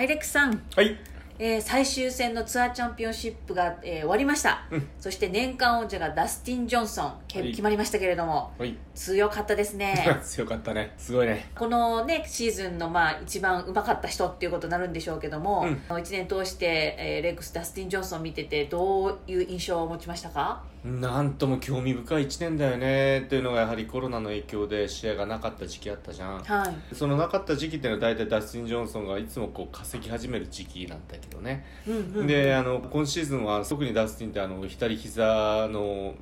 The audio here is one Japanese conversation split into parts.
はいレックさん、はい。えー最終戦のツアーチャンピオンシップが、えー終わりました、うん。そして年間王者がダスティン・ジョンソンけはい。決まりましたけれども。はい。強かったですね。強かったね。すごいね。このねシーズンのまあ一番うまかった人っていうことになるんでしょうけども、うん。1年通して、えーレックス・ダスティン・ジョンソンを見ててどういう印象を持ちましたか？なんとも興味深い1年だよねっていうのがやはりコロナの影響で試合がなかった時期あったじゃん。はい。そのなかった時期っていうのは大体ダスティン・ジョンソンがいつもこう稼ぎ始める時期なんだけどね、うんうんであの今シーズンは特にダスティンってあの左膝の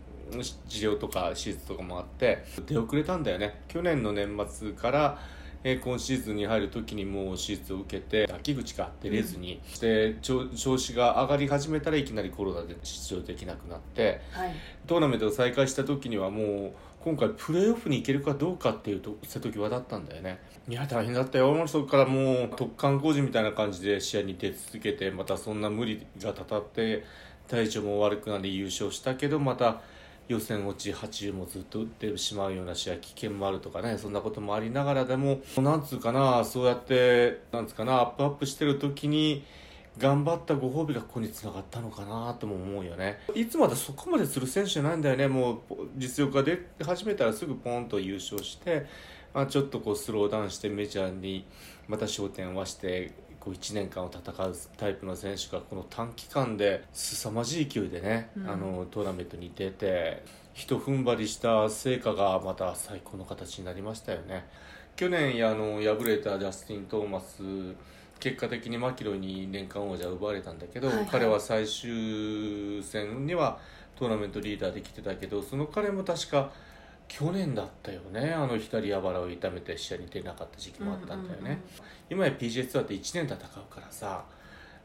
治療とか手術とかもあって出遅れたんだよね。去年の年末から、えー今シーズンに入る時にもう手術を受けて秋口が出れずに、で調調子が上がり始めたらいきなりコロナで出場できなくなってはい。トーナメントを再開した時にはもう今回プレーオフに行けるかどうかっていうと瀬戸際だったんだよね。いや大変だったよ。そこからもう突貫工事みたいな感じで試合に出続けてまたそんな無理がたたって体調も悪くなり優勝したけどまた予選落ち80もずっと打ってしまうような試合危険もあるとかねそんなこともありながらでもなんつうかなそうやってなんつうかなアップアップしてる時に頑張ったご褒美がここにつながったのかなとも思うよね。いつまでそこまでする選手じゃないんだよね。もう実力が出始めたらすぐポンと優勝して、まあ、ちょっとこうスローダウンしてメジャーにまた焦点を合わせてこう1年間を戦うタイプの選手がこの短期間で凄まじい勢いでね、うん。あのトーナメントに出てひと踏ん張りした成果がまた最高の形になりましたよね。去年あの敗れたジャスティン・トーマス結果的にマキロイに年間王者を奪われたんだけど、はいはい。彼は最終戦にはトーナメントリーダーできてたけどその彼も確か去年だったよね。あの左あばらを痛めて試合に出なかった時期もあったんだよね、うんうんうん今や PGA ツアーって1年戦うからさ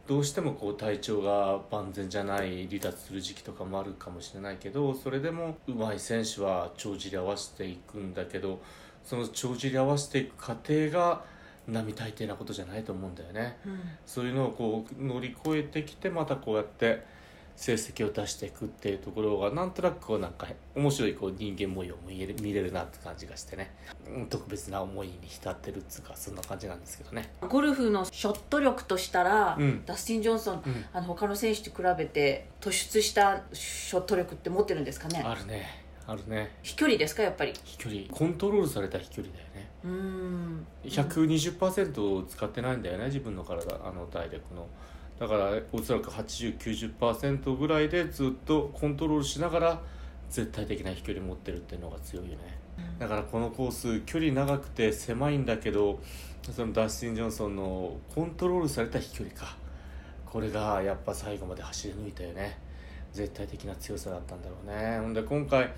どうしてもこう体調が万全じゃない離脱する時期とかもあるかもしれないけどそれでも上手い選手は帳尻合わせていくんだけどその帳尻合わせていく過程が並大抵なことじゃないと思うんだよね。うん。そういうのをこう乗り越えてきてまたこうやって成績を出していくっていうところがなんとなくこうなんか面白いこう人間模様も見える見れるなって感じがしてね。うん特別な思いに浸ってるっつうかそんな感じなんですけどね。ゴルフのショット力としたら、うん。ダスティン・ジョンソン、うん。あの他の選手と比べて突出したショット力って持ってるんですかね？あるね。あるね。飛距離ですかやっぱり？飛距離。コントロールされた飛距離だよね。うーん。120%を使ってないんだよね自分の体あの体力のだからおそらく8090%ぐらいでずっとコントロールしながら絶対的な飛距離持ってるっていうのが強いよね。だからこのコース距離長くて狭いんだけどそのダスティン・ジョンソンのコントロールされた飛距離か。これがやっぱ最後まで走り抜いたよね。絶対的な強さだったんだろうね。ほんで今回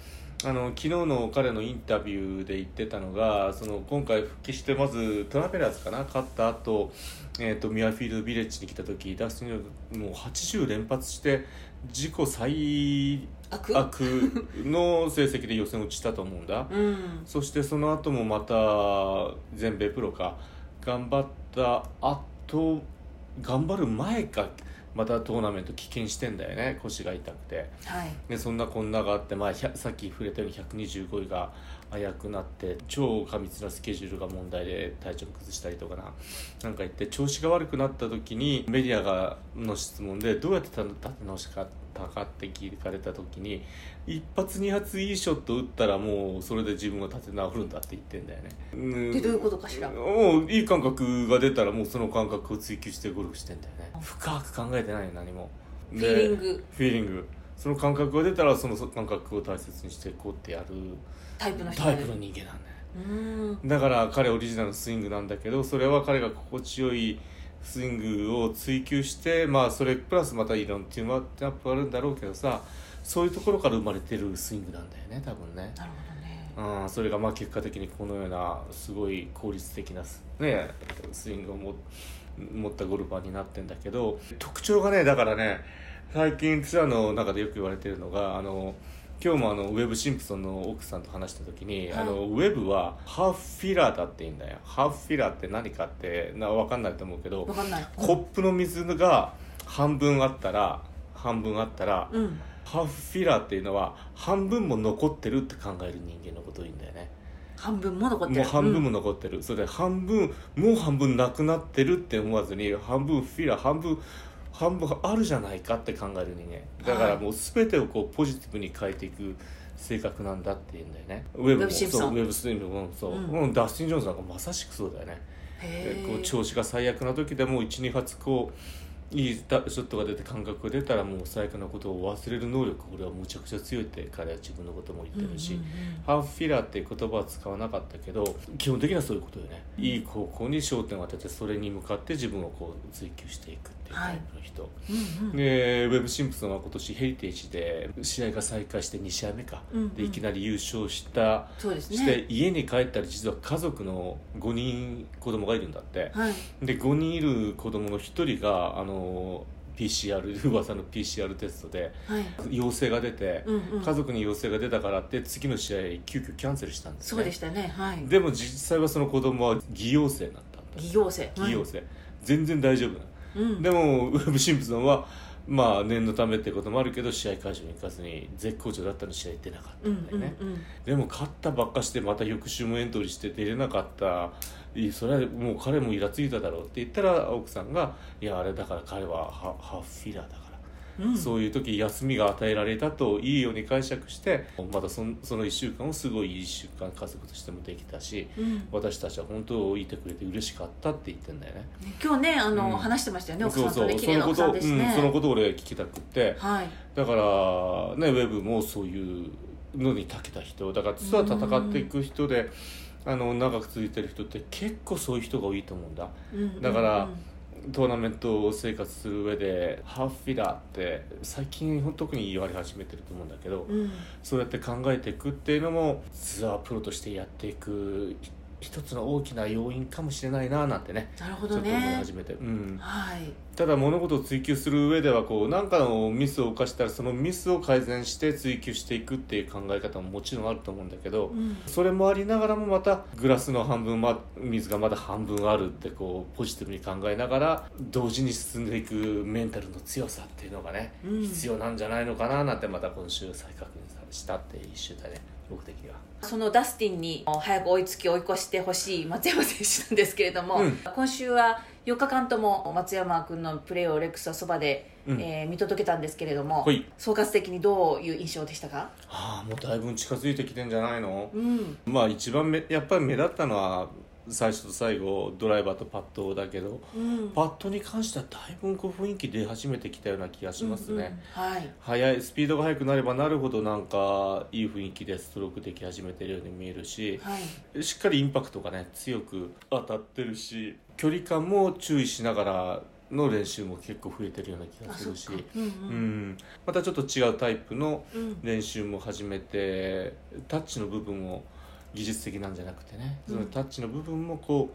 あの昨日の彼のインタビューで言ってたのがその今回復帰してまずトラベラーズかな？勝った後、えー、とミュアフィールドビレッジに来た時ダスティン・もう80連発して自己最悪悪？の成績で予選落ちたと思うんだ。うん。そしてその後もまた全米プロか。頑張った後頑張る前かまたトーナメント棄権してんだよね腰が痛くて。はい。でそんなこんながあって、まあ、さっき触れたように125位が危うくなって超過密なスケジュールが問題で体調崩したりとかな。なんか言って調子が悪くなった時にメディアがの質問でどうやって立て直しかったかって聞かれた時に一発二発いいショット打ったらもうそれで自分が立て直るんだって言ってんだよね。うん。でどういうことかしら？もういい感覚が出たらもうその感覚を追求してゴルフしてんだよね。深く考えてないよ何も。フィーリング。フィーリングその感覚が出たらその感覚を大切にしていこうってやるタイプの人タイプの人間なんだよ。だから彼オリジナルのスイングなんだけどそれは彼が心地よいスイングを追求してまあそれプラスまたいろんなティームアップあるんだろうけどさそういうところから生まれてるスイングなんだよね多分ね。なるほどね。うん、それがまあ結果的にこのようなすごい効率的なス,、ね、スイングをも持ったゴルファーになってんだけど特徴がねだからね最近ツアーの中でよく言われてるのがあの今日もあのウェブ・シンプソンの奥さんと話した時に、はい。あのウェブはハーフフィラーだって言うんだよ。ハーフフィラーって何かってな分かんないと思うけどコップの水が半分あったら半分あったら、うん。ハーフフィラーっていうのは半分も残ってるって考える人間のことを言うんだよね。半分も残ってる。もう半分もうん残ってる、それで半分もう半分なくなってるって思わずに半分 fuller 半分半分あるじゃないかって考える人間。だからもう全てをこうポジティブに変えていく性格なんだっていうんだよね。ウェブもそうウェブスインプもそう、うん。うんダスティン・ジョーンズなんかまさしくそうだよね。こう調子が最悪な時でも12発こういいショットが出て感覚が出たらもう最悪なことを忘れる能力これはむちゃくちゃ強いって彼は自分のことも言ってるし、うんうんうんハーフフィラーっていう言葉は使わなかったけど基本的にはそういうことよね、いい方向に焦点を当ててそれに向かって自分をこう追求していくってい。うタイプの人、うんうん。でウェブ・シンプソンは今年ヘリテージで試合が再開して2試合目か、うんうん。でいきなり優勝したそうですね。して家に帰ったら実は家族の5人子供がいるんだって、はい。で5人いる子供の1人があの PCR 噂の PCR テストではい。陽性が出て、うんうん。家族に陽性が出たからって次の試合急遽キャンセルしたんですね。そうでしたね。はい。でも実際はその子供は偽陽性になったんだ偽陽性。偽陽性、全然大丈夫なうん。でもウェブ・シンプソンはまあ念のためってこともあるけど試合会場に行かずに絶好調だったのに試合行ってなかったうんんだよね、うんうん。でも勝ったばっかしてまた翌週もエントリーして出れなかった。それはもう彼もイラついただろうって言ったら奥さんが「いやあれだから彼はハハーフフィラーだから」うん。そういう時休みが与えられたといいように解釈してまたそのその1週間をすごいいい1週間家族としてもできたしうん。私たちは本当いてくれて嬉しかったって言ってんだよね。今日ねあの、うん。話してましたよね奥さんそうそうとね綺麗な奥さんですね、そのことを俺が聞きたくって。はい。だからねウェブもそういうのに長けた人だから実は戦っていく人であの長く続いてる人って結構そういう人が多いと思うんだ。うん。うんうんだからトーナメント生活する上でハーフフィラーって最近特に言われ始めてると思うんだけど、うん。そうやって考えていくっていうのもツアープロとしてやっていく一つの大きな要因かもしれないななんてね。なるほちょっと思いどね始めて、うん、はい。ただ物事を追求する上ではこう何かのミスを犯したらそのミスを改善して追求していくっていう考え方ももちろんあると思うんだけど、うん。それもありながらもまたグラスの半分、ま、水がまだ半分あるってこうポジティブに考えながら同時に進んでいくメンタルの強さっていうのがね、うん。必要なんじゃないのかななんてまた今週再確認したって一週だね僕的には。そのダスティンに早く追いつき追い越してほしい松山選手なんですけれども、うん。今週は4日間とも松山君のプレーをレックスはそばで、うん。えー見届けたんですけれども、はい。総括的にどういう印象でしたか、はあもうだいぶ近づいてきてんじゃないの、うん。まあ一番めやっぱり目立ったのは最初と最後ドライバーとパットだけどうん。パットに関してはだいぶこう雰囲気出始めてきたような気がしますね、うん。うんはい。速いスピードが速くなればなるほどなんかいい雰囲気でストロークでき始めてるように見えるしはい。しっかりインパクトがね強く当たってるし距離感も注意しながらの練習も結構増えてるような気があするしうんううんん、またちょっと違うタイプのうん。練習も始めてタッチの部分を技術的なんじゃなくてね、そのタッチの部分もこ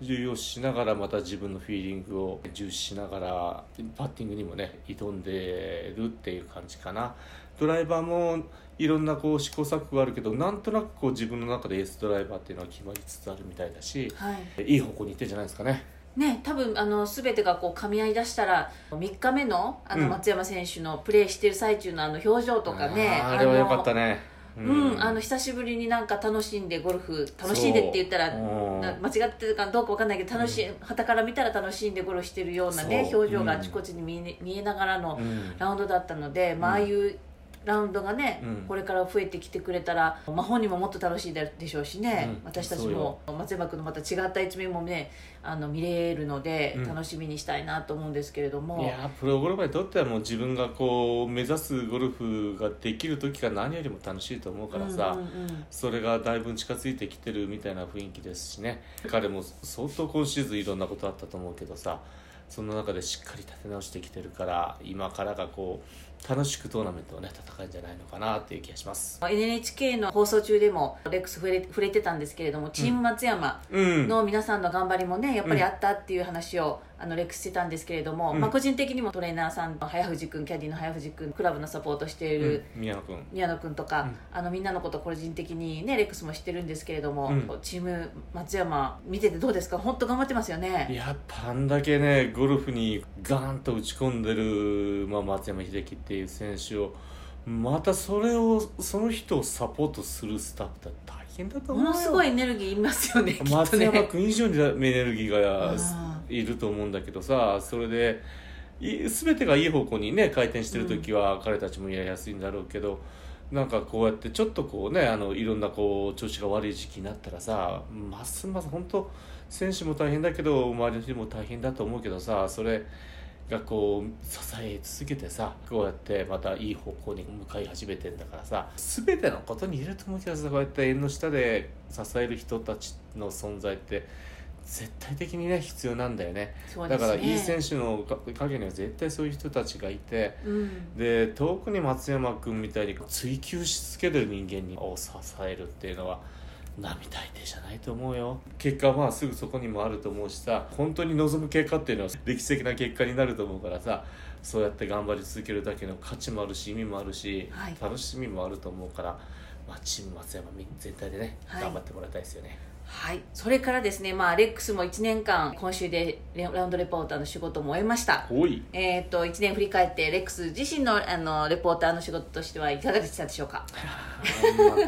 う重要視しながらまた自分のフィーリングを重視しながらパッティングにもね挑んでるっていう感じかな。ドライバーもいろんなこう試行錯誤があるけどなんとなくこう自分の中でエースドライバーっていうのは決まりつつあるみたいだしはい。いい方向に行ってんじゃないですかね。ね、多分あの全てがこう噛み合いだしたら3日目のあのうん。松山選手のプレーしてる最中のあの表情とかねあーあれは良かったねうん、あの久しぶりになんか楽しんでゴルフ楽しんでって言ったら間違ってるかどうかわかんないけど楽しい旗から見たら楽しんでゴルフしてるようなね表情があちこちに見え,、見えながらのうん。ラウンドだったので、まあああいうラウンドがね、うん。これから増えてきてくれたら、まあ、本人ももっと楽しいでしょうしね、うん。私たちも松山君のまた違った一面もねあの見れるので、うん。楽しみにしたいなと思うんですけれども。いやープロゴルファーにとってはもう自分がこう目指すゴルフができる時が何よりも楽しいと思うからさ、うんうんうん。それがだいぶ近づいてきてるみたいな雰囲気ですしね。彼も相当今シーズンいろんなことあったと思うけどさその中でしっかり立て直してきてるから今からがこう楽しくトーナメントをね戦えるんじゃないのかなっていう気がします。NHK の放送中でもレックス触れ触れてたんですけれどもチーム松山うんの皆さんの頑張りもねやっぱりあったっていう話を、あのレックスしてたんですけれども、うん。まあ、個人的にもトレーナーさん早藤君キャディの早藤君クラブのサポートしている、うん。宮野君宮野君とか、うん。あのみんなのこと個人的にねレックスも知ってるんですけれども、うん。チーム松山見ててどうですか？本当頑張ってますよね。やっぱあんだけねゴルフにガーンと打ち込んでる、まあ、松山英樹っていう選手をまたそれをその人をサポートするスタッフって大変だと思うよ。ものすごいエネルギーいりますよね松ね。山君以上にエネルギーがあいると思うんだけどさそれでい全てがいい方向にね回転してる時は彼たちもやりやすいんだろうけど、なんかこうやってちょっとこうねあのいろんなこう調子が悪い時期になったらさますます本当選手も大変だけど周りの人も大変だと思うけどさそれがこう支え続けてさこうやってまたいい方向に向かい始めてんだからさ全てのことに言えると思うけどさこうやって縁の下で支える人たちの存在って絶対的にね必要なんだよね。ね。だからいい選手の陰には絶対そういう人たちがいてうん。で遠くに松山君みたいに追求し続けてる人間にを支えるっていうのは並大抵じゃないと思うよ。結果はまあすぐそこにもあると思うしさ本当に望む結果っていうのは歴史的な結果になると思うからさそうやって頑張り続けるだけの価値もあるし意味もあるし、はい。楽しみもあると思うから、まあ、チーム松山全体でね、はい。頑張ってもらいたいですよね。はい、それからですね、まあ、レックスも1年間今週でレラウンドレポーターの仕事も終えました。おい。えー、と1年振り返ってレックス自身のあのレポーターの仕事としてはいかがでしたでしょうか？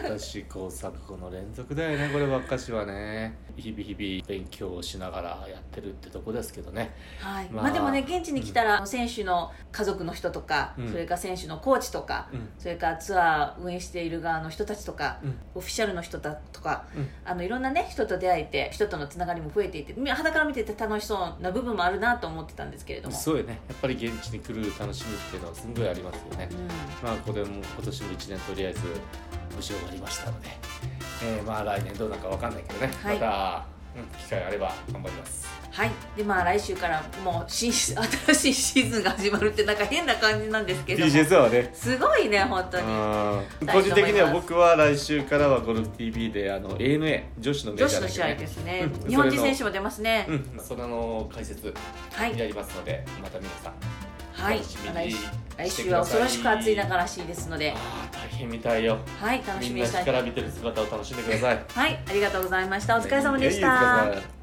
また試行錯誤の連続だよねこればっかしはね。日々日々勉強をしながらやってるってとこですけどね。はい。まあ。まあ、でもね現地に来たら、選手の家族の人とか、うん。それから選手のコーチとか、うん。それからツアー運営している側の人たちとか、うん。オフィシャルの人だとか、うん。あのいろんなね人と出会えて人とのつながりも増えていてみ肌から見てて楽しそうな部分もあるなと思ってたんですけれども。そうよね。やっぱり現地に来る楽しみっていうのはすんごいありますよね、うん。まあこれも今年も1年とりあえず無事終わりましたので、えーまあ来年どうなるかわかんないけどね、はい。また、うん、機会があれば頑張ります。はい。でまあ来週からもう新 新しいシーズンが始まるってなんか変な感じなんですけども。TJ ツアーね。すごいね本当に。うん。個人的には僕は来週からはゴルフ TV であの ANA 女子のメジャーだけど女子の試合ですね、うん。日本人選手も出ますね、うん、それの解説はい。やりますので、また皆さんはい来週は恐ろしく暑い中らしいですので。大変みたいよ。はい楽みんしみにしたいな日から見てる姿を楽しんでください。はいありがとうございました。お疲れ様でした。様